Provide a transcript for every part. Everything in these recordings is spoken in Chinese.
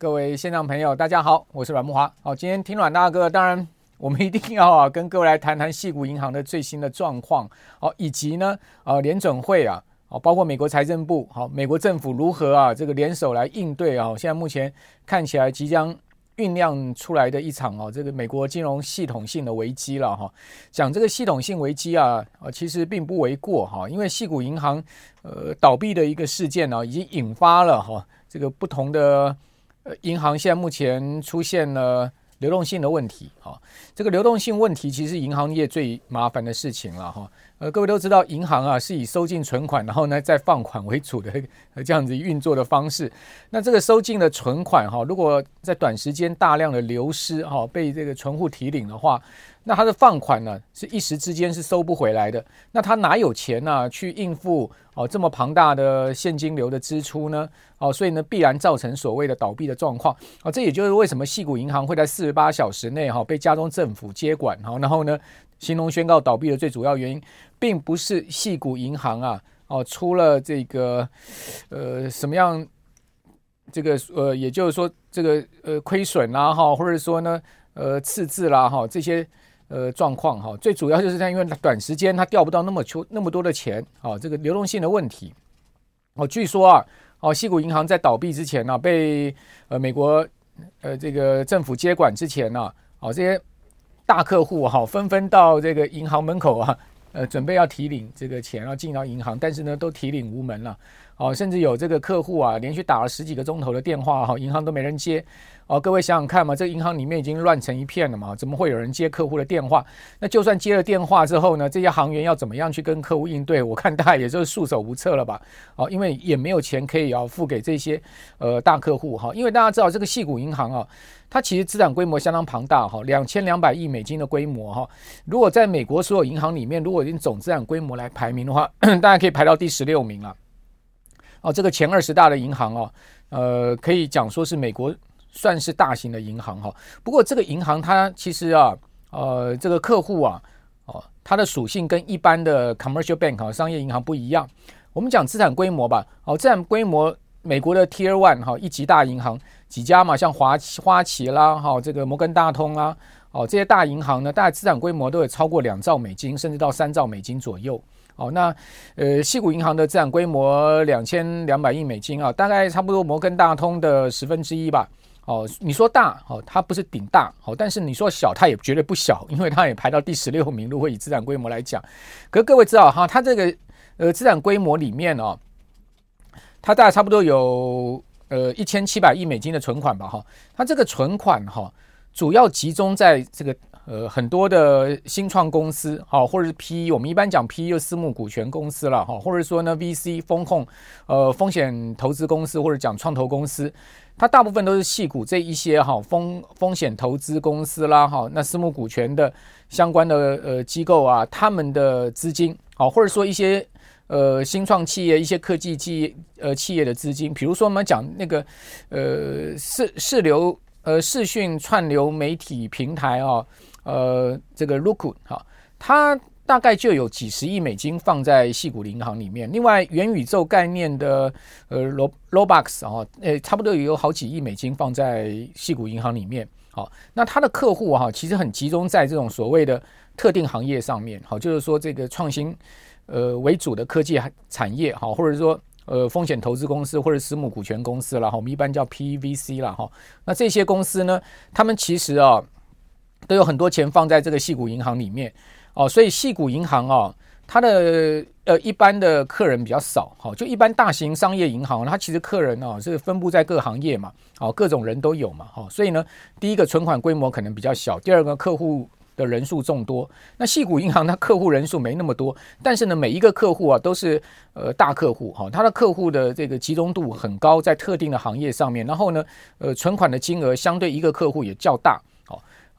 各位现场朋友，大家好，我是阮慕华。好，今天听阮大哥，当然我们一定要啊，跟各位来谈谈矽谷银行的最新的状况，好，以及呢，呃，联准会啊，好，包括美国财政部，好，美国政府如何啊，这个联手来应对啊，现在目前看起来即将酝酿出来的一场啊，这个美国金融系统性的危机了哈。讲这个系统性危机啊，啊，其实并不为过哈，因为矽谷银行呃倒闭的一个事件呢，已经引发了哈这个不同的。银行现在目前出现了流动性的问题，哈，这个流动性问题其实银行业最麻烦的事情了，哈。呃，各位都知道，银行啊是以收进存款，然后呢再放款为主的 这样子运作的方式。那这个收进的存款，哈，如果在短时间大量的流失，哈，被这个存户提领的话，那他的放款呢是一时之间是收不回来的。那他哪有钱呢去应付哦这么庞大的现金流的支出呢？哦，所以呢必然造成所谓的倒闭的状况。哦，这也就是为什么细谷银行会在四十八小时内哈被加州政府接管，哈，然后呢形同宣告倒闭的最主要原因。并不是矽谷银行啊，哦，出了这个，呃，什么样，这个呃，也就是说，这个呃亏损啦哈，或者说呢，呃赤字啦哈，这些呃状况哈，最主要就是它因为短时间它调不到那么出那么多的钱，啊，这个流动性的问题，哦，据说啊，哦，矽谷银行在倒闭之前呢，被呃美国呃这个政府接管之前呢，哦，这些大客户哈，纷纷到这个银行门口啊。呃，准备要提领这个钱，要进到银行，但是呢，都提领无门了。哦，甚至有这个客户啊，连续打了十几个钟头的电话，哈，银行都没人接。哦，各位想想看嘛，这个银行里面已经乱成一片了嘛，怎么会有人接客户的电话？那就算接了电话之后呢，这些行员要怎么样去跟客户应对？我看大概也就是束手无策了吧。哦，因为也没有钱可以要付给这些呃大客户哈。因为大家知道这个矽谷银行啊。它其实资产规模相当庞大哈，两千两百亿美金的规模哈。如果在美国所有银行里面，如果用总资产规模来排名的话，大家可以排到第十六名了。哦，这个前二十大的银行哦，呃，可以讲说是美国算是大型的银行哈。不过这个银行它其实啊，呃，这个客户啊，哦，它的属性跟一般的 commercial bank 啊，商业银行不一样。我们讲资产规模吧，哦，资产规模。美国的 Tier One 哈，一级大银行几家嘛，像华花旗啦哈，这个摩根大通啦，哦，这些大银行呢，大概资产规模都有超过两兆美金，甚至到三兆美金左右。哦，那呃，西谷银行的资产规模两千两百亿美金啊，大概差不多摩根大通的十分之一吧。哦，你说大，哦，它不是顶大，哦，但是你说小，它也绝对不小，因为它也排到第十六名。如果以资产规模来讲，可各位知道哈，它这个呃资产规模里面哦。它大概差不多有呃一千七百亿美金的存款吧，哈，它这个存款哈，主要集中在这个呃很多的新创公司，哈，或者是 PE，我们一般讲 PE 就私募股权公司了，哈，或者说呢 VC 风控，呃风险投资公司或者讲创投公司，它大部分都是系股这一些哈风风险投资公司啦，哈，那私募股权的相关的呃机构啊，他们的资金，好，或者说一些。呃，新创企业、一些科技企业呃企业的资金，比如说我们讲那个呃视视流呃视讯串流媒体平台啊，呃这个 Roku 哈，它大概就有几十亿美金放在矽谷银行里面。另外，元宇宙概念的呃 Roblox 啊，呃差不多也有好几亿美金放在矽谷银行里面。好，那它的客户哈，其实很集中在这种所谓的特定行业上面。好，就是说这个创新。呃，为主的科技产业哈，或者说呃风险投资公司或者私募股权公司了哈，我们一般叫 PVC 了哈。那这些公司呢，他们其实啊都有很多钱放在这个矽谷银行里面哦，所以矽谷银行啊，它的呃一般的客人比较少哈，就一般大型商业银行，它其实客人啊是分布在各行业嘛，哦各种人都有嘛哈，所以呢，第一个存款规模可能比较小，第二个客户。的人数众多，那矽谷银行 它客户人数没那么多，但是呢，每一个客户啊都是呃大客户哈，它的客户的这个集中度很高，在特定的行业上面，然后呢，呃，存款的金额相对一个客户也较大，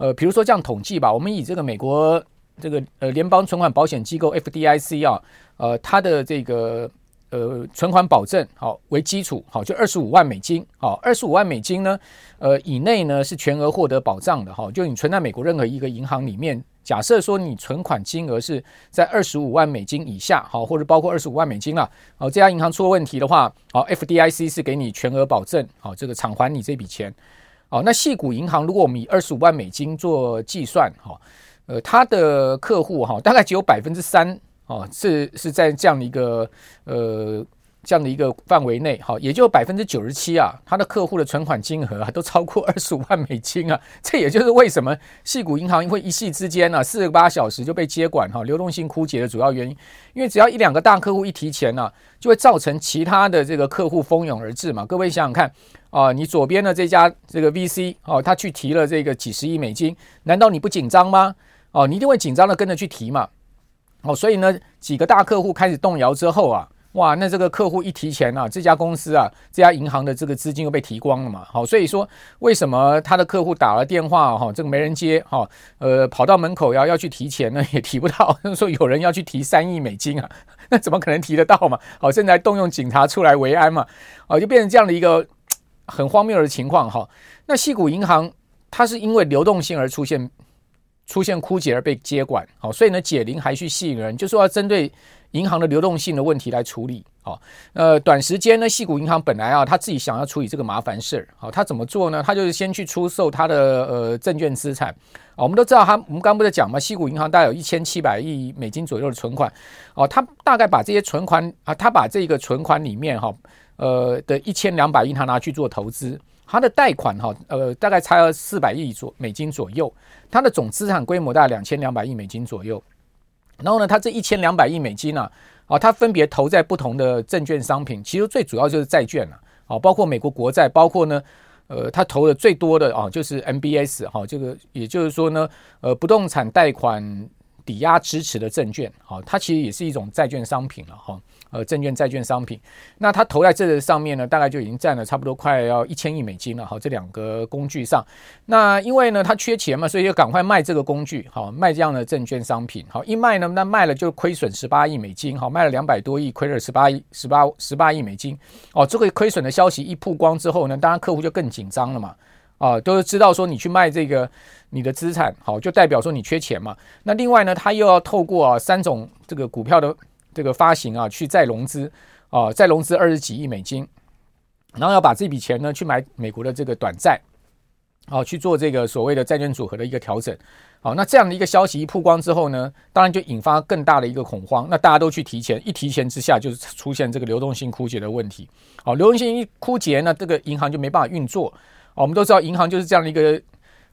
呃，比如说这样统计吧，我们以这个美国这个呃联邦存款保险机构 FDIC 啊，呃，它的这个呃存款保证好为基础，好就二十五万美金，好二十五万美金呢，呃以内呢是全额获得保障的哈，就你存在美国任何一个银行里面，假设说你存款金额是在二十五万美金以下，好或者包括二十五万美金了，好这家银行出了问题的话，好 FDIC 是给你全额保证，好这个偿还你这笔钱，哦那细股银行如果我们以二十五万美金做计算，哈。呃，他的客户哈，大概只有百分之三哦，是是在这样的一个呃这样的一个范围内哈，也就百分之九十七啊，他的客户的存款金额啊都超过二十五万美金啊，这也就是为什么矽谷银行会一夕之间呢四十八小时就被接管哈，流动性枯竭的主要原因，因为只要一两个大客户一提钱呢，就会造成其他的这个客户蜂拥而至嘛。各位想想看啊，你左边的这家这个 VC 哦，他去提了这个几十亿美金，难道你不紧张吗？哦，你一定会紧张的跟着去提嘛，哦，所以呢，几个大客户开始动摇之后啊，哇，那这个客户一提钱啊，这家公司啊，这家银行的这个资金又被提光了嘛，好，所以说为什么他的客户打了电话哈，这个没人接哈，呃，跑到门口要要去提钱呢，也提不到，说有人要去提三亿美金啊，那怎么可能提得到嘛？好，现在动用警察出来维安嘛，哦，就变成这样的一个 很荒谬的情况哈。那矽谷银行它是因为流动性而出现。出现枯竭而被接管，好，所以呢，解铃还须系铃人，就说要针对银行的流动性的问题来处理，好，呃，短时间呢，矽谷银行本来啊，他自己想要处理这个麻烦事儿，好，他怎么做呢？他就是先去出售他的呃证券资产，我们都知道他，我们刚不是讲嘛，矽谷银行大概有一千七百亿美金左右的存款，哦，他大概把这些存款啊，他把这个存款里面哈，呃的一千两百亿他拿去做投资。他的贷款哈，呃，大概差了四百亿左美金左右，它的总资产规模大概两千两百亿美金左右。然后呢，他这一千两百亿美金呢，啊，他分别投在不同的证券商品，其实最主要就是债券了，啊，包括美国国债，包括呢，呃，他投的最多的啊，就是 MBS 哈，这个也就是说呢，呃，不动产贷款抵押支持的证券，啊，它其实也是一种债券商品了哈。呃，证券、债券、商品，那它投在这个上面呢，大概就已经占了差不多快要一千亿美金了。好，这两个工具上，那因为呢，它缺钱嘛，所以就赶快卖这个工具，好，卖这样的证券商品。好，一卖呢，那卖了就亏损十八亿美金，好，卖了两百多亿，亏了十八亿、十八、十八亿美金。哦，这个亏损的消息一曝光之后呢，当然客户就更紧张了嘛。啊，都知道说你去卖这个你的资产，好，就代表说你缺钱嘛。那另外呢，他又要透过啊三种这个股票的。这个发行啊，去再融资啊，再融资二十几亿美金，然后要把这笔钱呢去买美国的这个短债，啊，去做这个所谓的债券组合的一个调整。好，那这样的一个消息一曝光之后呢，当然就引发更大的一个恐慌。那大家都去提前，一提前之下就是出现这个流动性枯竭的问题。好，流动性一枯竭呢，这个银行就没办法运作。我们都知道银行就是这样的一个。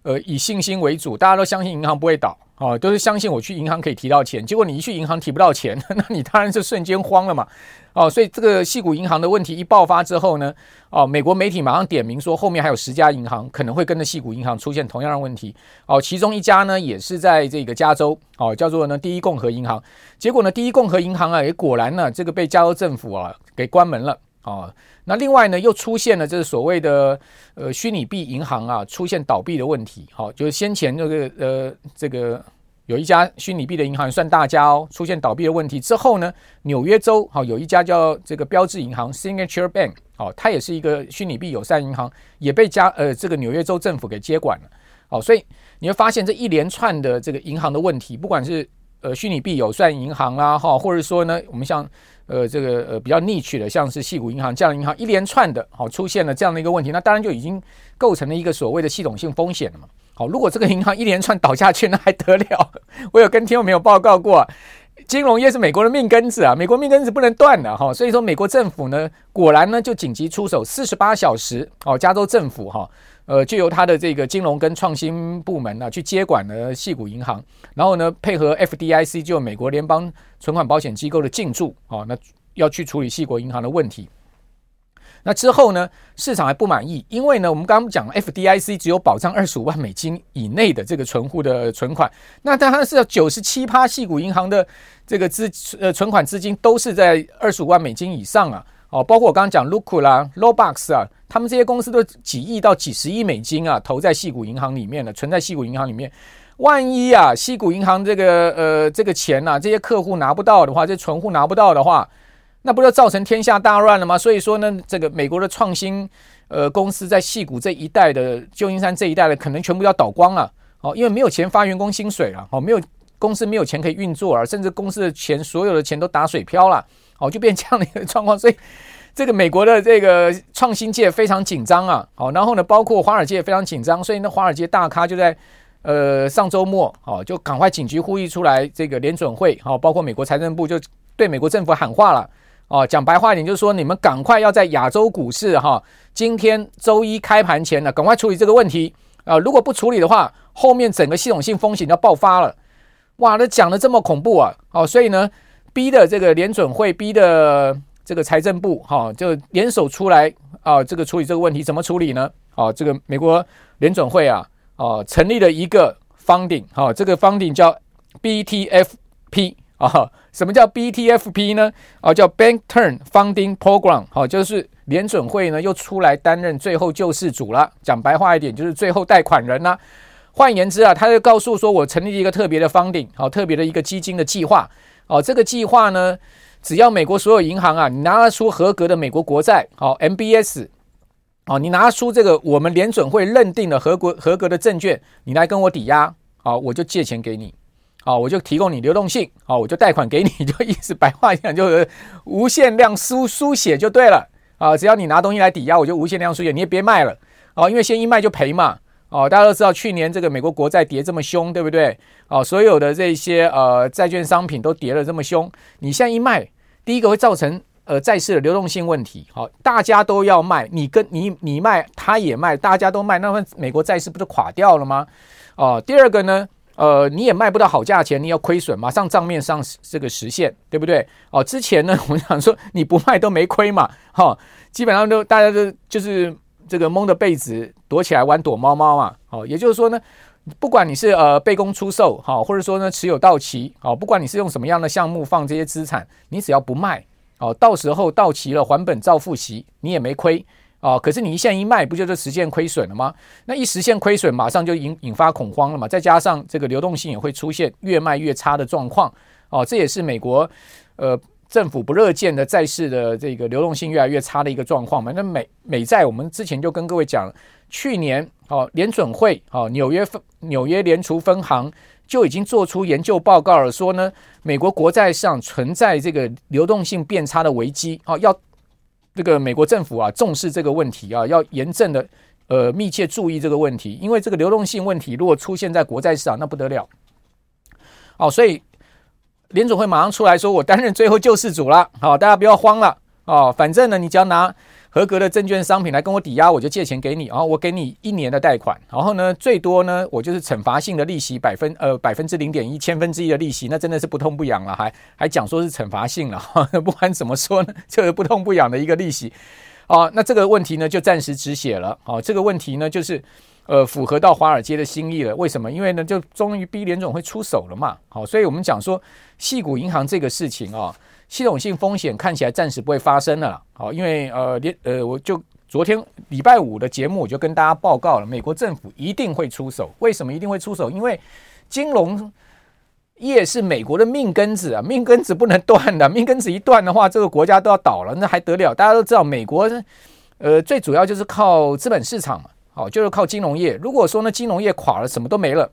呃，以信心为主，大家都相信银行不会倒，哦，都是相信我去银行可以提到钱。结果你一去银行提不到钱，那你当然就瞬间慌了嘛，哦，所以这个矽谷银行的问题一爆发之后呢，哦，美国媒体马上点名说后面还有十家银行可能会跟着矽谷银行出现同样的问题，哦，其中一家呢也是在这个加州，哦，叫做呢第一共和银行。结果呢，第一共和银行啊也果然呢这个被加州政府啊给关门了。哦，那另外呢，又出现了这个所谓的呃虚拟币银行啊，出现倒闭的问题。好，就是先前这个呃这个有一家虚拟币的银行算大家哦，出现倒闭的问题之后呢，纽约州好有一家叫这个标志银行 Signature Bank，好，它也是一个虚拟币友善银行，也被加呃这个纽约州政府给接管了。好，所以你会发现这一连串的这个银行的问题，不管是呃虚拟币友善银行啊，哈，或者说呢，我们像。呃，这个呃比较逆取的，像是矽谷银行这样的银行，一连串的，好出现了这样的一个问题，那当然就已经构成了一个所谓的系统性风险了嘛。好，如果这个银行一连串倒下去，那还得了？我有跟听众没有报告过，金融业是美国的命根子啊，美国命根子不能断的哈。所以说，美国政府呢，果然呢就紧急出手，四十八小时，哦，加州政府哈。呃，就由他的这个金融跟创新部门呢、去接管了矽谷银行，然后呢配合 FDIC 就美国联邦存款保险机构的进驻，哦，那要去处理矽谷银行的问题。那之后呢，市场还不满意，因为呢我们刚刚讲 FDIC 只有保障二十五万美金以内的这个存户的存款，那当然是要九十七趴矽谷银行的这个资呃存款资金都是在二十五万美金以上啊。哦，包括我刚刚讲 Roku 啦、Robux 啊，他们这些公司都几亿到几十亿美金啊，投在矽谷银行里面了，存在矽谷银行里面。万一啊，矽谷银行这个呃这个钱呐、啊，这些客户拿不到的话，这存户拿不到的话，那不就造成天下大乱了吗？所以说呢，这个美国的创新呃公司在矽谷这一代的旧金山这一代的，可能全部要倒光了哦，因为没有钱发员工薪水了哦，没有公司没有钱可以运作了，甚至公司的钱所有的钱都打水漂了哦，就变这样的一个状况，所以。这个美国的这个创新界非常紧张啊，好，然后呢，包括华尔街也非常紧张，所以呢，华尔街大咖就在呃上周末，好，就赶快紧急呼吁出来，这个联准会，好，包括美国财政部就对美国政府喊话了，哦，讲白话一点就是说，你们赶快要在亚洲股市哈，今天周一开盘前呢，赶快处理这个问题。啊，如果不处理的话，后面整个系统性风险要爆发了，哇，那讲的这么恐怖啊，哦，所以呢，逼的这个联准会逼的。这个财政部哈就联手出来啊，这个处理这个问题怎么处理呢？啊，这个美国联准会啊啊成立了一个 funding 哈，这个 funding 叫 BTFP 啊，什么叫 BTFP 呢？啊，叫 Bank Term Funding Program 好，就是联准会呢又出来担任最后救世主了。讲白话一点，就是最后贷款人呐。换言之啊，他就告诉说我成立一个特别的 funding 好，特别的一个基金的计划哦，这个计划呢。只要美国所有银行啊，你拿出合格的美国国债，好 MBS，哦，你拿出这个我们联准会认定的合格合格的证券，你来跟我抵押，好，我就借钱给你，好，我就提供你流动性，好，我就贷款给你，就意思白话讲就是无限量书书写就对了，啊，只要你拿东西来抵押，我就无限量书写，你也别卖了，啊，因为先一卖就赔嘛。哦，大家都知道去年这个美国国债跌这么凶，对不对？哦，所有的这些呃债券商品都跌了这么凶，你现在一卖，第一个会造成呃债市的流动性问题。好、哦，大家都要卖，你跟你你卖，他也卖，大家都卖，那么美国债市不就垮掉了吗？哦，第二个呢，呃，你也卖不到好价钱，你要亏损，马上账面上这个实现，对不对？哦，之前呢，我想说你不卖都没亏嘛，哈、哦，基本上都大家都就是。这个蒙着被子躲起来玩躲猫猫嘛，好，也就是说呢，不管你是呃被公出售，好，或者说呢持有到期，好，不管你是用什么样的项目放这些资产，你只要不卖，哦，到时候到期了还本照付息，你也没亏，哦，可是你一现一卖，不就是实现亏损了吗？那一实现亏损，马上就引引发恐慌了嘛，再加上这个流动性也会出现越卖越差的状况，哦，这也是美国呃。政府不乐见的债市的这个流动性越来越差的一个状况嘛？那美美债，我们之前就跟各位讲，去年哦，联准会哦，纽约分纽约联储分行就已经做出研究报告了，说呢，美国国债上存在这个流动性变差的危机哦，要这个美国政府啊重视这个问题啊，要严正的呃密切注意这个问题，因为这个流动性问题如果出现在国债市场，那不得了哦，所以。联总会马上出来说：“我担任最后救世主了，好，大家不要慌了哦。反正呢，你只要拿合格的证券商品来跟我抵押，我就借钱给你，然后我给你一年的贷款，然后呢，最多呢，我就是惩罚性的利息百分呃百分之零点一千分之一的利息，那真的是不痛不痒了，还还讲说是惩罚性了，不管怎么说呢，就是不痛不痒的一个利息。哦，那这个问题呢就暂时止血了。哦，这个问题呢就是。”呃，符合到华尔街的心意了。为什么？因为呢，就终于逼联总会出手了嘛。好，所以我们讲说，矽谷银行这个事情啊，系统性风险看起来暂时不会发生了。好，因为呃，连呃，我就昨天礼拜五的节目，我就跟大家报告了，美国政府一定会出手。为什么一定会出手？因为金融业是美国的命根子啊，命根子不能断的，命根子一断的话，这个国家都要倒了，那还得了？大家都知道，美国呃，最主要就是靠资本市场嘛。哦，就是靠金融业。如果说呢，金融业垮了，什么都没了。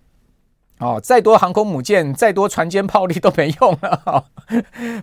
哦，再多航空母舰，再多船坚炮利都没用了。哦，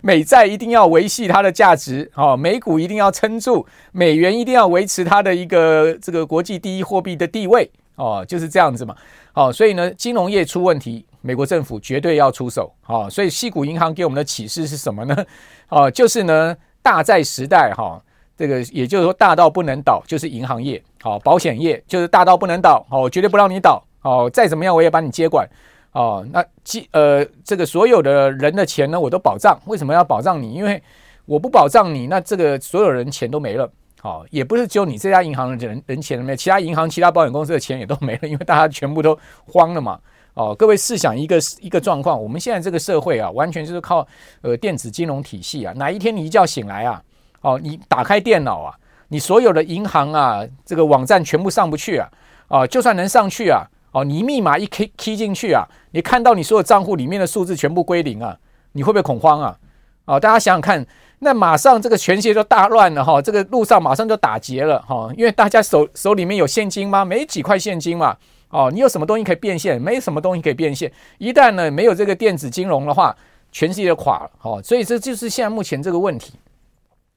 美债一定要维系它的价值。哦，美股一定要撑住，美元一定要维持它的一个这个国际第一货币的地位。哦，就是这样子嘛。哦，所以呢，金融业出问题，美国政府绝对要出手。哦，所以西谷银行给我们的启示是什么呢？哦，就是呢，大债时代哈。这个也就是说，大到不能倒，就是银行业，好，保险业就是大到不能倒，好，我绝对不让你倒，哦，再怎么样我也把你接管，哦，那基呃，这个所有的人的钱呢，我都保障。为什么要保障你？因为我不保障你，那这个所有人钱都没了，好，也不是只有你这家银行的人人钱都没，其他银行、其他保险公司的钱也都没了，因为大家全部都慌了嘛，哦，各位试想一个一个状况，我们现在这个社会啊，完全就是靠呃电子金融体系啊，哪一天你一觉醒来啊？哦，你打开电脑啊，你所有的银行啊，这个网站全部上不去啊，啊，就算能上去啊，哦，你密码一 key key 进去啊，你看到你所有账户里面的数字全部归零啊，你会不会恐慌啊？哦，大家想想看，那马上这个全世界就大乱了哈，这个路上马上就打劫了哈，因为大家手手里面有现金吗？没几块现金嘛。哦，你有什么东西可以变现？没什么东西可以变现。一旦呢没有这个电子金融的话，全世界就垮了。哦，所以这就是现在目前这个问题。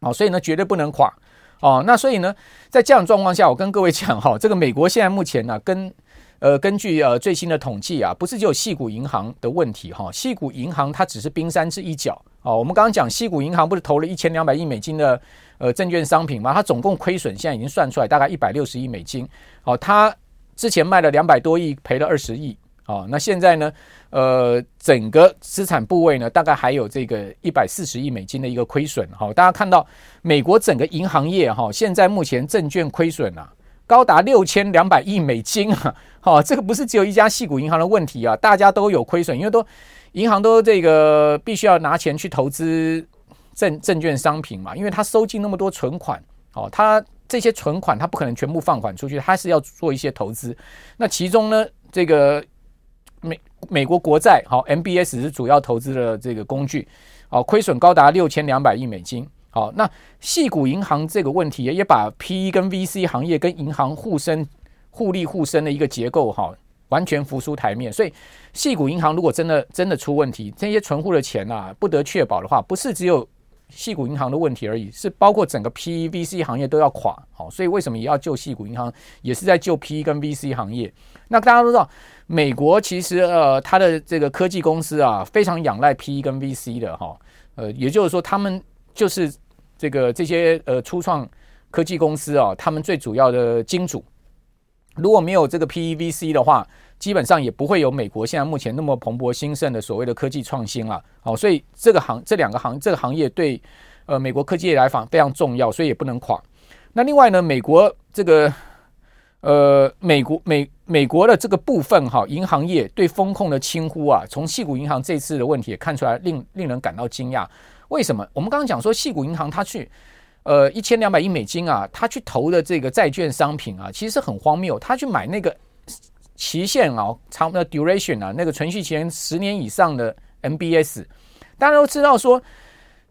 哦，所以呢绝对不能垮。哦，那所以呢，在这样状况下，我跟各位讲哈，这个美国现在目前呢，跟呃根据呃最新的统计啊，不是只有细谷银行的问题哈，细谷银行它只是冰山之一角。哦，我们刚刚讲矽谷银行不是投了一千两百亿美金的呃证券商品吗？它总共亏损现在已经算出来大概一百六十亿美金。哦，它。之前卖了两百多亿，赔了二十亿，哦，那现在呢？呃，整个资产部位呢，大概还有这个一百四十亿美金的一个亏损，哈、哦，大家看到美国整个银行业哈、哦，现在目前证券亏损啊，高达六千两百亿美金啊，好、哦，这个不是只有一家矽谷银行的问题啊，大家都有亏损，因为都银行都这个必须要拿钱去投资证证券商品嘛，因为他收进那么多存款，哦，他。这些存款它不可能全部放款出去，它是要做一些投资。那其中呢，这个美美国国债好，MBS 是主要投资的这个工具，好，亏损高达六千两百亿美金。好，那细谷银行这个问题也把 PE 跟 VC 行业跟银行互生互利互生的一个结构哈，完全浮出台面。所以细谷银行如果真的真的出问题，这些存户的钱啊不得确保的话，不是只有。细谷银行的问题而已，是包括整个 PE VC 行业都要垮，好，所以为什么也要救细谷银行，也是在救 PE 跟 VC 行业。那大家都知道，美国其实呃，它的这个科技公司啊，非常仰赖 PE 跟 VC 的哈，呃，也就是说，他们就是这个这些呃初创科技公司啊，他们最主要的金主。如果没有这个 PE VC 的话，基本上也不会有美国现在目前那么蓬勃兴盛的所谓的科技创新了。好，所以这个行这两个行这个行业对呃美国科技业来讲非常重要，所以也不能垮。那另外呢，美国这个呃美国美美国的这个部分哈，银行业对风控的轻忽啊，从矽谷银行这次的问题也看出来，令令人感到惊讶。为什么？我们刚刚讲说矽谷银行它去呃一千两百亿美金啊，它去投的这个债券商品啊，其实很荒谬，它去买那个。期限啊，长的 duration 啊，那个存续期十年以上的 MBS，大家都知道说，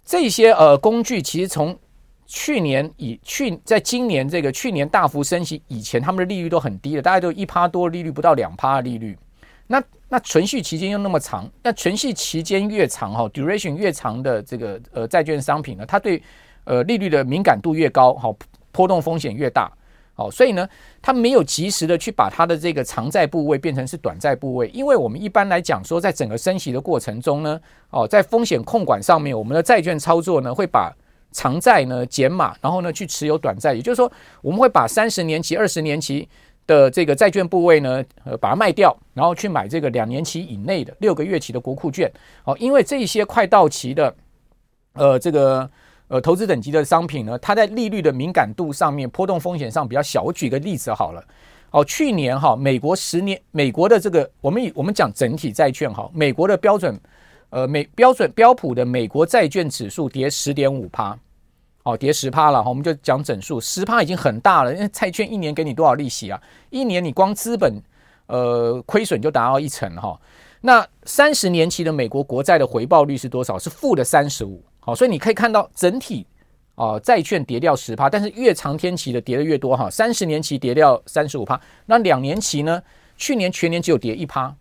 这些呃工具其实从去年以去在今年这个去年大幅升息以前，他们的利率都很低的，大概都一趴多利率，不到两趴的利率。那那存续期间又那么长，那存续期间越长哈，duration 越长的这个呃债券商品呢，它对呃利率的敏感度越高，好，波动风险越大。好，所以呢，它没有及时的去把它的这个长债部位变成是短债部位，因为我们一般来讲说，在整个升息的过程中呢，哦，在风险控管上面，我们的债券操作呢，会把长债呢减码，然后呢去持有短债，也就是说，我们会把三十年期、二十年期的这个债券部位呢，呃，把它卖掉，然后去买这个两年期以内的六个月期的国库券。哦，因为这些快到期的，呃，这个。呃，投资等级的商品呢，它在利率的敏感度上面，波动风险上比较小。我举个例子好了，哦，去年哈，美国十年，美国的这个，我们以我们讲整体债券哈，美国的标准，呃，美标准标普的美国债券指数跌十点五趴，哦，跌十趴了哈，我们就讲整数，十趴已经很大了，因为债券一年给你多少利息啊？一年你光资本呃亏损就达到一成哈。那三十年期的美国国债的回报率是多少？是负的三十五。好，所以你可以看到整体啊，债券跌掉十趴，但是越长天期的跌的越多哈，三十年期跌掉三十五趴，那两年期呢？去年全年只有跌一趴，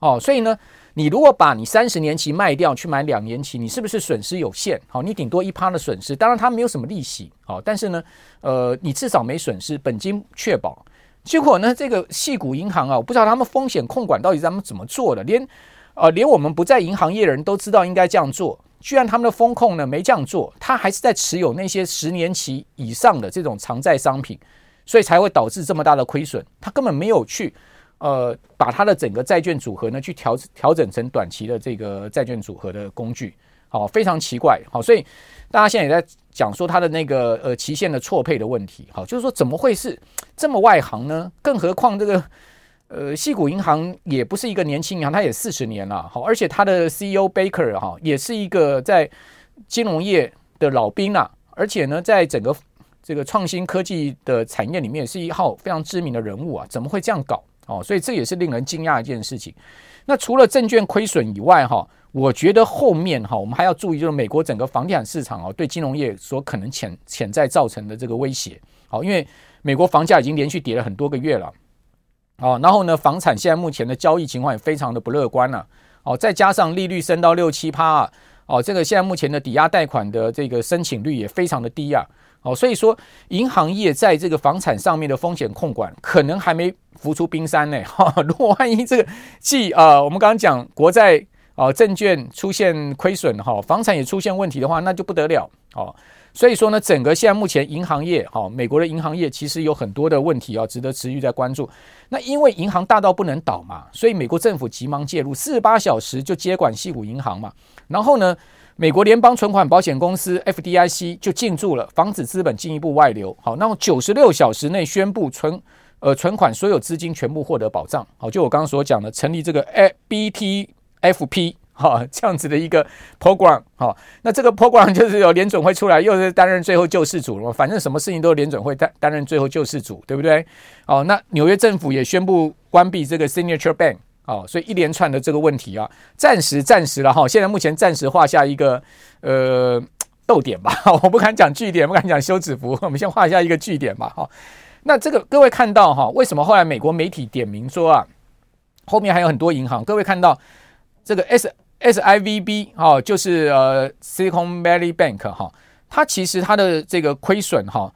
哦，所以呢，你如果把你三十年期卖掉去买两年期，你是不是损失有限？好，你顶多一趴的损失，当然它没有什么利息，好，但是呢，呃，你至少没损失，本金确保。结果呢，这个矽谷银行啊，我不知道他们风险控管到底是他们怎么做的，连呃，连我们不在银行业的人都知道应该这样做。居然他们的风控呢没这样做，他还是在持有那些十年期以上的这种长债商品，所以才会导致这么大的亏损。他根本没有去呃把他的整个债券组合呢去调调整成短期的这个债券组合的工具，好，非常奇怪，好，所以大家现在也在讲说他的那个呃期限的错配的问题，好，就是说怎么会是这么外行呢？更何况这个。呃，西谷银行也不是一个年轻银行，它也四十年了，好，而且它的 CEO Baker 哈也是一个在金融业的老兵啊，而且呢，在整个这个创新科技的产业里面是一号非常知名的人物啊，怎么会这样搞？哦，所以这也是令人惊讶一件事情。那除了证券亏损以外，哈，我觉得后面哈，我们还要注意，就是美国整个房地产市场哦，对金融业所可能潜潜在造成的这个威胁。好，因为美国房价已经连续跌了很多个月了。哦，然后呢，房产现在目前的交易情况也非常的不乐观了。哦，再加上利率升到六七趴啊，哦，这个现在目前的抵押贷款的这个申请率也非常的低啊。哦，所以说银行业在这个房产上面的风险控管可能还没浮出冰山呢。哈，如果万一这个既啊，我们刚刚讲国债啊、证券出现亏损哈，房产也出现问题的话，那就不得了哦。所以说呢，整个现在目前银行业哈，美国的银行业其实有很多的问题啊，值得持续在关注。那因为银行大到不能倒嘛，所以美国政府急忙介入，四十八小时就接管西谷银行嘛，然后呢。美国联邦存款保险公司 FDIC 就进驻了，防止资本进一步外流。好，那么九十六小时内宣布存呃存款所有资金全部获得保障。好，就我刚刚所讲的，成立这个 ABTFP 哈这样子的一个 program。好，那这个 program 就是有联准会出来，又是担任最后救世主了。反正什么事情都是联准会担担任最后救世主，对不对？哦，那纽约政府也宣布关闭这个 Signature Bank。哦，所以一连串的这个问题啊，暂时暂时了哈，现在目前暂时画下一个呃逗点吧，我不敢讲句点，不敢讲休止符，我们先画下一个句点吧。哈，那这个各位看到哈，为什么后来美国媒体点名说啊，后面还有很多银行？各位看到这个 S S I V B 哈，就是呃 Silicon Valley Bank 哈，它其实它的这个亏损哈。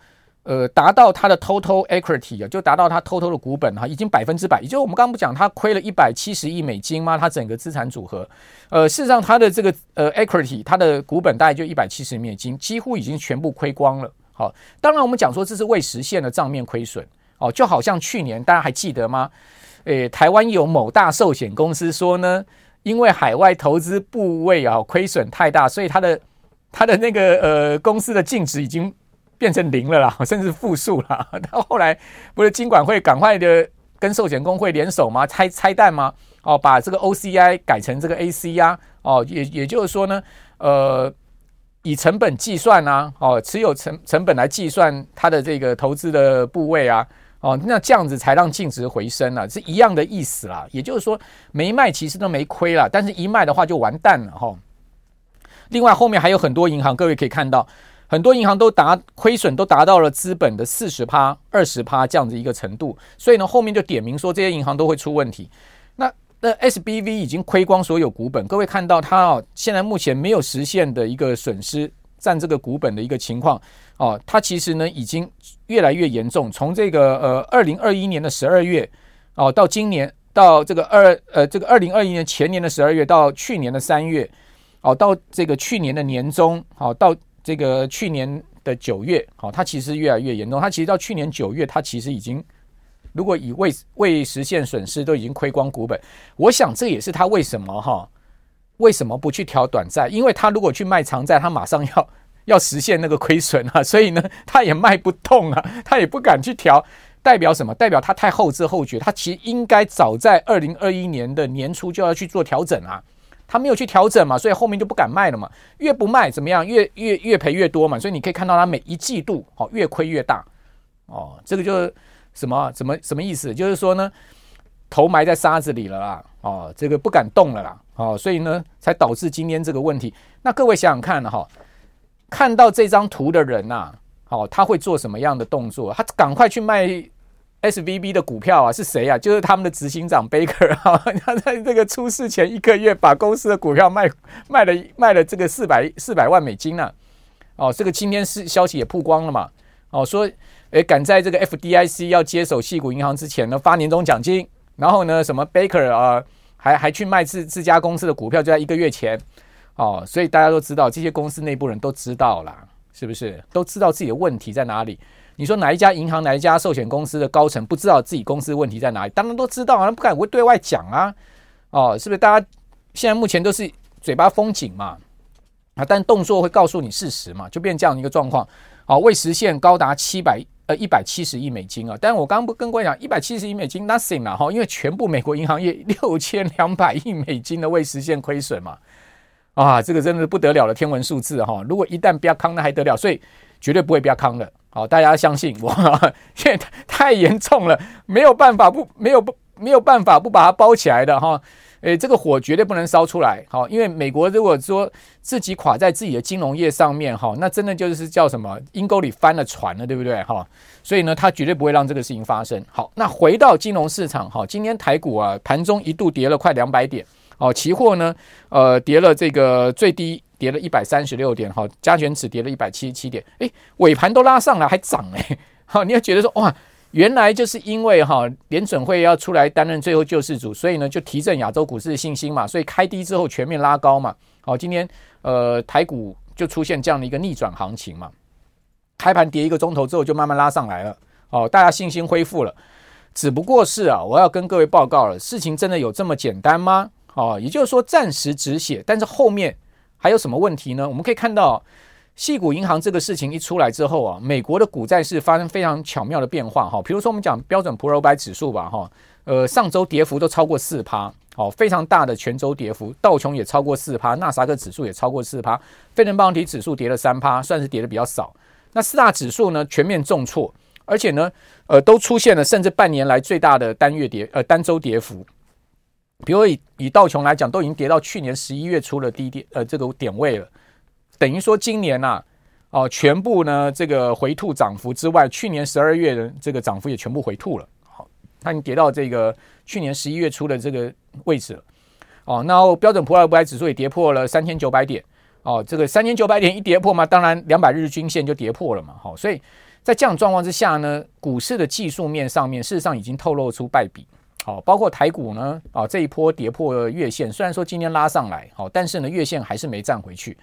呃，达到它的 total equity 啊，就达到它 total 的股本哈，已经百分之百。也就是我们刚刚不讲，它亏了一百七十亿美金吗？它整个资产组合，呃，事实上它的这个呃 equity，它的股本大概就一百七十亿美金，几乎已经全部亏光了。好，当然我们讲说这是未实现的账面亏损哦，就好像去年大家还记得吗？诶，台湾有某大寿险公司说呢，因为海外投资部位啊亏损太大，所以它的它的那个呃公司的净值已经。变成零了啦，甚至负数了。到后来不是金管会赶快的跟寿险公会联手吗？拆拆弹吗？哦，把这个 OCI 改成这个 AC 啊。哦，也也就是说呢，呃，以成本计算啊，哦，持有成成本来计算它的这个投资的部位啊。哦，那这样子才让净值回升了，是一样的意思啦。也就是说，没卖其实都没亏了，但是一卖的话就完蛋了哈。另外后面还有很多银行，各位可以看到。很多银行都达亏损，都达到了资本的四十趴、二十趴这样子一个程度，所以呢，后面就点名说这些银行都会出问题。那那 SBV 已经亏光所有股本，各位看到它哦，现在目前没有实现的一个损失占这个股本的一个情况哦，它其实呢已经越来越严重。从这个呃二零二一年的十二月哦，到今年到这个二呃这个二零二一年前年的十二月到去年的三月哦，到这个去年的年中哦到。这个去年的九月，好，它其实越来越严重。它其实到去年九月，它其实已经，如果以未未实现损失，都已经亏光股本。我想这也是他为什么哈，为什么不去调短债？因为他如果去卖长债，他马上要 要实现那个亏损啊，所以呢，他也卖不动啊，他也不敢去调。代表什么？代表他太后知后觉。他其实应该早在二零二一年的年初就要去做调整啊。他没有去调整嘛，所以后面就不敢卖了嘛。越不卖怎么样？越越越赔越多嘛。所以你可以看到他每一季度哦越亏越大哦。这个就是什么？什么什么意思？就是说呢，头埋在沙子里了啦。哦，这个不敢动了啦。哦，所以呢才导致今天这个问题。那各位想想看哈，看到这张图的人呐，哦，他会做什么样的动作？他赶快去卖。SVB 的股票啊是谁啊？就是他们的执行长 Baker 啊，他在这个出事前一个月把公司的股票卖卖了卖了这个四百四百万美金呢、哦，这个今天是消息也曝光了嘛。哦，说诶赶在这个 FDIC 要接手矽谷银行之前呢发年终奖金，然后呢什么 Baker 啊还还去卖自自家公司的股票就在一个月前。哦，所以大家都知道这些公司内部人都知道啦，是不是？都知道自己的问题在哪里。你说哪一家银行、哪一家寿险公司的高层不知道自己公司问题在哪里？当然都知道啊，不敢会对外讲啊。哦，是不是？大家现在目前都是嘴巴封紧嘛，啊，但动作会告诉你事实嘛，就变这样一个状况。哦，未实现高达七百呃一百七十亿美金啊。但我刚刚不跟各位讲，一百七十亿美金 nothing 了哈，因为全部美国银行业 六千两百亿美金的未实现亏损嘛。啊，这个真的是不得了的天文数字哈。如果一旦不要康，那还得了？所以绝对不会不要康的。好，大家相信我，因为太严重了，没有办法不没有不没有办法不把它包起来的哈。诶，这个火绝对不能烧出来，好，因为美国如果说自己垮在自己的金融业上面，哈，那真的就是叫什么阴沟里翻了船了，对不对？哈，所以呢，他绝对不会让这个事情发生。好，那回到金融市场，哈，今天台股啊，盘中一度跌了快两百点，哦，期货呢，呃，跌了这个最低跌了一百三十六点，哈，加权指跌了一百七十七点，诶，尾盘都拉上来还涨，诶，好，你要觉得说哇。原来就是因为哈联准会要出来担任最后救世主，所以呢就提振亚洲股市的信心嘛，所以开低之后全面拉高嘛。好，今天呃台股就出现这样的一个逆转行情嘛，开盘跌一个钟头之后就慢慢拉上来了。哦，大家信心恢复了。只不过是啊，我要跟各位报告了，事情真的有这么简单吗？哦，也就是说暂时止血，但是后面还有什么问题呢？我们可以看到。矽谷银行这个事情一出来之后啊，美国的股债市发生非常巧妙的变化哈。比如说我们讲标准普尔五百指数吧哈，呃上周跌幅都超过四趴，哦非常大的全周跌幅，道琼也超过四趴，纳斯达克指数也超过四趴，费城半导体指数跌了三趴，算是跌的比较少。那四大指数呢全面重挫，而且呢呃都出现了甚至半年来最大的单月跌呃单周跌幅。比如以以道琼来讲，都已经跌到去年十一月初的低点呃这个点位了。等于说今年呐、啊，哦，全部呢这个回吐涨幅之外，去年十二月的这个涨幅也全部回吐了。好，它已经跌到这个去年十一月初的这个位置了。哦，那标准普尔五百指数也跌破了三千九百点。哦，这个三千九百点一跌破嘛，当然两百日均线就跌破了嘛。好，所以在这样状况之下呢，股市的技术面上面事实上已经透露出败笔。好，包括台股呢，啊这一波跌破月线，虽然说今天拉上来，好，但是呢月线还是没站回去。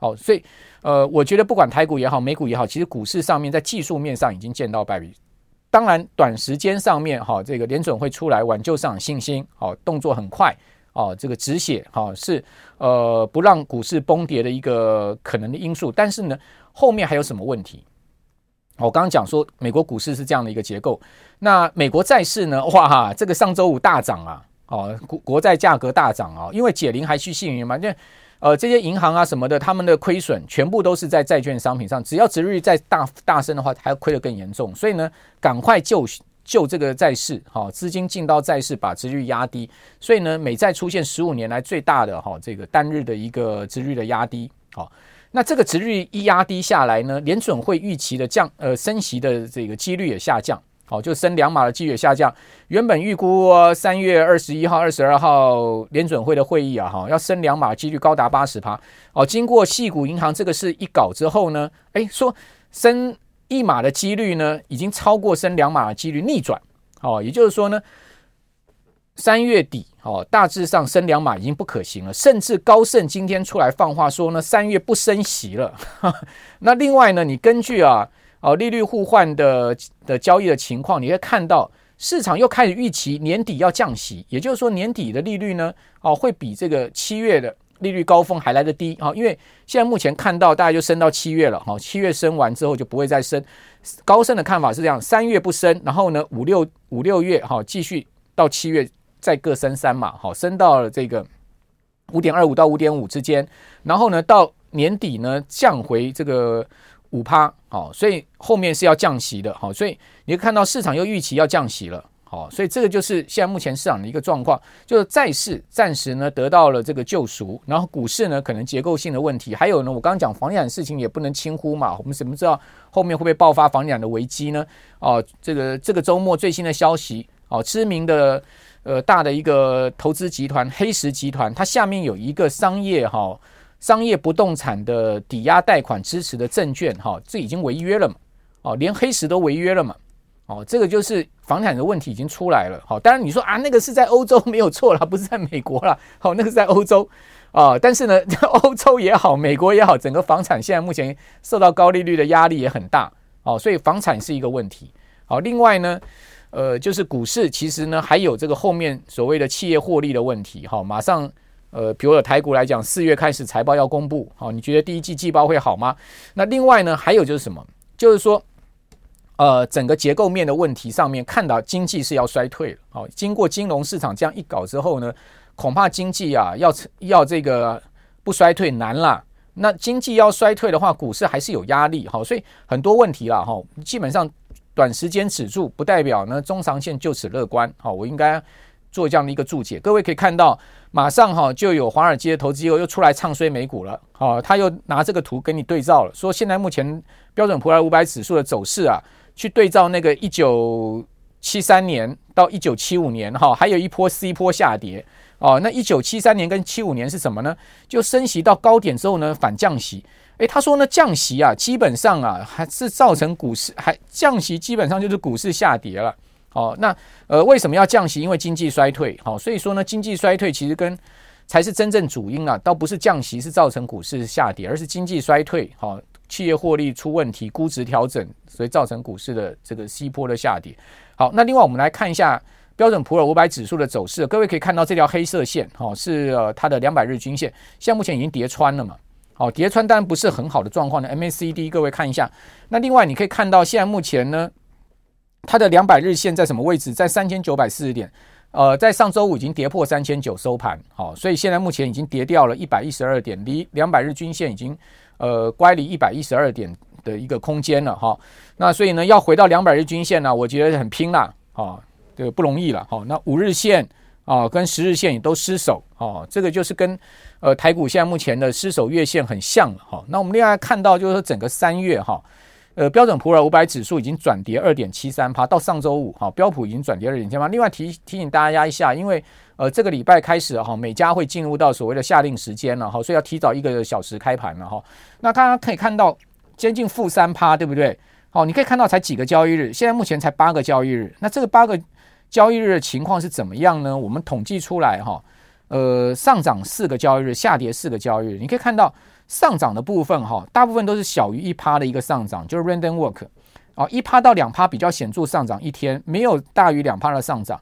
好，所以呃，我觉得不管台股也好，美股也好，其实股市上面在技术面上已经见到败笔。当然，短时间上面哈，这个联准会出来挽救市场信心，好，动作很快，哦，这个止血，哈，是呃不让股市崩跌的一个可能的因素。但是呢，后面还有什么问题？我刚刚讲说，美国股市是这样的一个结构。那美国债市呢？哇哈，这个上周五大涨啊，哦，国国债价格大涨啊，因为解铃还须系铃人嘛，因为呃，这些银行啊什么的，他们的亏损全部都是在债券商品上。只要殖利率再大大升的话，还要亏得更严重。所以呢，赶快救救这个债市，哈，资金进到债市，把殖利率压低。所以呢，美债出现十五年来最大的哈这个单日的一个殖利率的压低。好，那这个殖利率一压低下来呢，联准会预期的降呃升息的这个几率也下降。好，就升两码的几率下降。原本预估三月二十一号、二十二号联准会的会议啊，哈，要升两码几率高达八十趴。哦，经过细谷银行这个事一搞之后呢，哎，说升一码的几率呢，已经超过升两码的几率逆转。哦，也就是说呢，三月底哦，大致上升两码已经不可行了。甚至高盛今天出来放话说呢，三月不升息了。那另外呢，你根据啊。哦，利率互换的的交易的情况，你会看到市场又开始预期年底要降息，也就是说年底的利率呢，哦，会比这个七月的利率高峰还来得低啊，因为现在目前看到大概就升到七月了，哈，七月升完之后就不会再升。高盛的看法是这样，三月不升，然后呢五六五六月哈继续到七月再各升三嘛，好，升到了这个五点二五到五点五之间，然后呢到年底呢降回这个。五趴，好，所以后面是要降息的，好，所以你会看到市场又预期要降息了，好，所以这个就是现在目前市场的一个状况，就是债市暂时呢得到了这个救赎，然后股市呢可能结构性的问题，还有呢，我刚刚讲房地产事情也不能轻忽嘛，我们怎么知道后面会不会爆发房地产的危机呢？哦，这个这个周末最新的消息，哦，知名的呃大的一个投资集团黑石集团，它下面有一个商业哈。商业不动产的抵押贷款支持的证券，哈，这已经违约了嘛？哦，连黑石都违约了嘛？哦，这个就是房产的问题已经出来了。好，当然你说啊，那个是在欧洲没有错了，不是在美国了。好，那个是在欧洲啊，但是呢，欧洲也好，美国也好，整个房产现在目前受到高利率的压力也很大。哦，所以房产是一个问题。好，另外呢，呃，就是股市其实呢还有这个后面所谓的企业获利的问题。好，马上。呃，比如说台股来讲，四月开始财报要公布，好，你觉得第一季季报会好吗？那另外呢，还有就是什么？就是说，呃，整个结构面的问题上面，看到经济是要衰退了。好，经过金融市场这样一搞之后呢，恐怕经济啊要要这个不衰退难了。那经济要衰退的话，股市还是有压力。好，所以很多问题了哈，基本上短时间止住不代表呢中长线就此乐观。好，我应该。做这样的一个注解。各位可以看到，马上哈就有华尔街的投资机构又出来唱衰美股了。好，他又拿这个图跟你对照了，说现在目前标准普尔五百指数的走势啊，去对照那个一九七三年到一九七五年哈，还有一波 C 波下跌哦。那一九七三年跟七五年是什么呢？就升息到高点之后呢，反降息。诶，他说呢，降息啊，基本上啊，还是造成股市还降息，基本上就是股市下跌了。哦，那呃，为什么要降息？因为经济衰退。好，所以说呢，经济衰退其实跟才是真正主因啊，倒不是降息是造成股市下跌，而是经济衰退。好，企业获利出问题，估值调整，所以造成股市的这个 C 波的下跌。好，那另外我们来看一下标准普尔五百指数的走势。各位可以看到这条黑色线，哈，是呃它的两百日均线，现在目前已经跌穿了嘛。好，跌穿当然不是很好的状况的 MACD，各位看一下。那另外你可以看到，现在目前呢，它的两百日线在什么位置？在三千九百四十点。呃，在上周五已经跌破三千九收盘。好，所以现在目前已经跌掉了一百一十二点，离两百日均线已经呃乖离一百一十二点的一个空间了哈。那所以呢，要回到两百日均线呢，我觉得很拼啦，啊，这个不容易了。好，那五日线。啊，跟十日线也都失守，哦，这个就是跟呃台股现在目前的失守月线很像了，哈。那我们另外看到就是说整个三月哈，呃标准普尔五百指数已经转跌二点七三趴，到上周五哈标普已经转跌二点七三。另外提提醒大家一下，因为呃这个礼拜开始哈，美加会进入到所谓的夏令时间了哈，所以要提早一个小时开盘了哈。那大家可以看到接近负三趴，对不对？好，你可以看到才几个交易日，现在目前才八个交易日，那这个八个。交易日的情况是怎么样呢？我们统计出来哈，呃，上涨四个交易日，下跌四个交易日。你可以看到上涨的部分哈，大部分都是小于一趴的一个上涨，就是 random walk 啊，一趴到两趴比较显著上涨一天，没有大于两趴的上涨。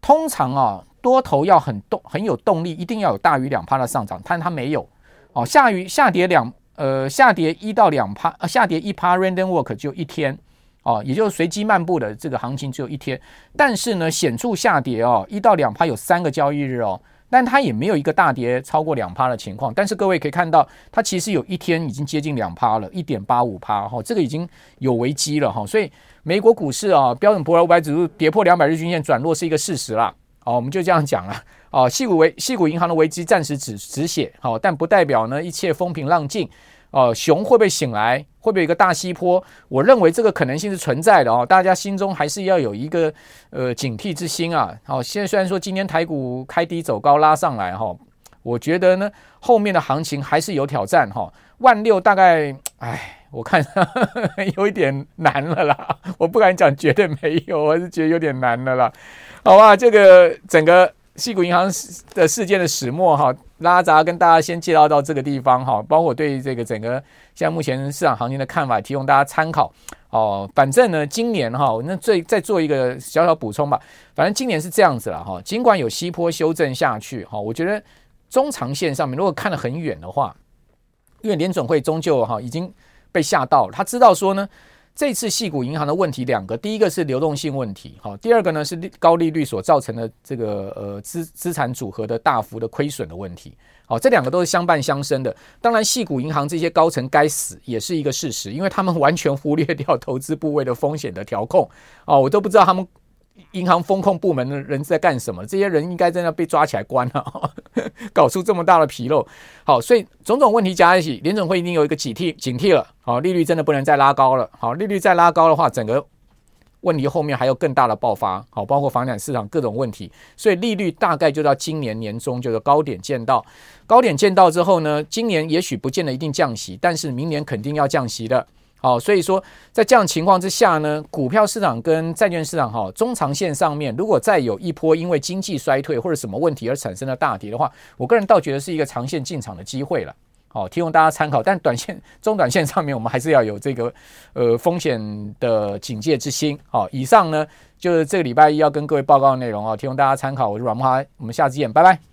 通常啊，多头要很动很有动力，一定要有大于两趴的上涨，但它没有哦。下于下跌两呃下跌一到两趴，呃下跌一趴 random walk 就一天。哦，也就是随机漫步的这个行情只有一天，但是呢，显著下跌哦，一到两趴有三个交易日哦，但它也没有一个大跌超过两趴的情况。但是各位可以看到，它其实有一天已经接近两趴了，一点八五趴哈，这个已经有危机了哈。所以美国股市啊，标准普尔五百指数跌破两百日均线转弱是一个事实啦。哦，我们就这样讲了。哦，矽谷危矽谷银行的危机暂时止止血，好，但不代表呢一切风平浪静。哦，熊会不会醒来？会不会有一个大西坡？我认为这个可能性是存在的哦，大家心中还是要有一个呃警惕之心啊。好，现在虽然说今天台股开低走高拉上来哈，我觉得呢后面的行情还是有挑战哈。万六大概，哎，我看呵 呵有一点难了啦。我不敢讲绝对没有，我是觉得有点难了啦。好吧，这个整个。西谷银行的事件的始末哈，拉杂跟大家先介绍到这个地方哈，包括对这个整个现在目前市场行情的看法，提供大家参考哦。反正呢，今年哈，那最再做一个小小补充吧。反正今年是这样子了哈，尽管有西坡修正下去哈，我觉得中长线上面如果看得很远的话，因为联准会终究哈已经被吓到了，他知道说呢。这次系股银行的问题两个，第一个是流动性问题，好，第二个呢是高利率所造成的这个呃资资产组合的大幅的亏损的问题，好，这两个都是相伴相生的。当然，系股银行这些高层该死也是一个事实，因为他们完全忽略掉投资部位的风险的调控，哦，我都不知道他们。银行风控部门的人在干什么？这些人应该在那被抓起来关了，搞出这么大的纰漏。好，所以种种问题加一起，联准会一定有一个警惕，警惕了。好，利率真的不能再拉高了。好，利率再拉高的话，整个问题后面还有更大的爆发。好，包括房产市场各种问题。所以利率大概就到今年年中就是高点见到，高点见到之后呢，今年也许不见得一定降息，但是明年肯定要降息的。好，所以说在这样情况之下呢，股票市场跟债券市场哈，中长线上面如果再有一波因为经济衰退或者什么问题而产生的大跌的话，我个人倒觉得是一个长线进场的机会了。好，提供大家参考。但短线、中短线上面，我们还是要有这个呃风险的警戒之心。好，以上呢就是这个礼拜一要跟各位报告的内容啊，提供大家参考。我是阮慕驊，我们下次见，拜拜。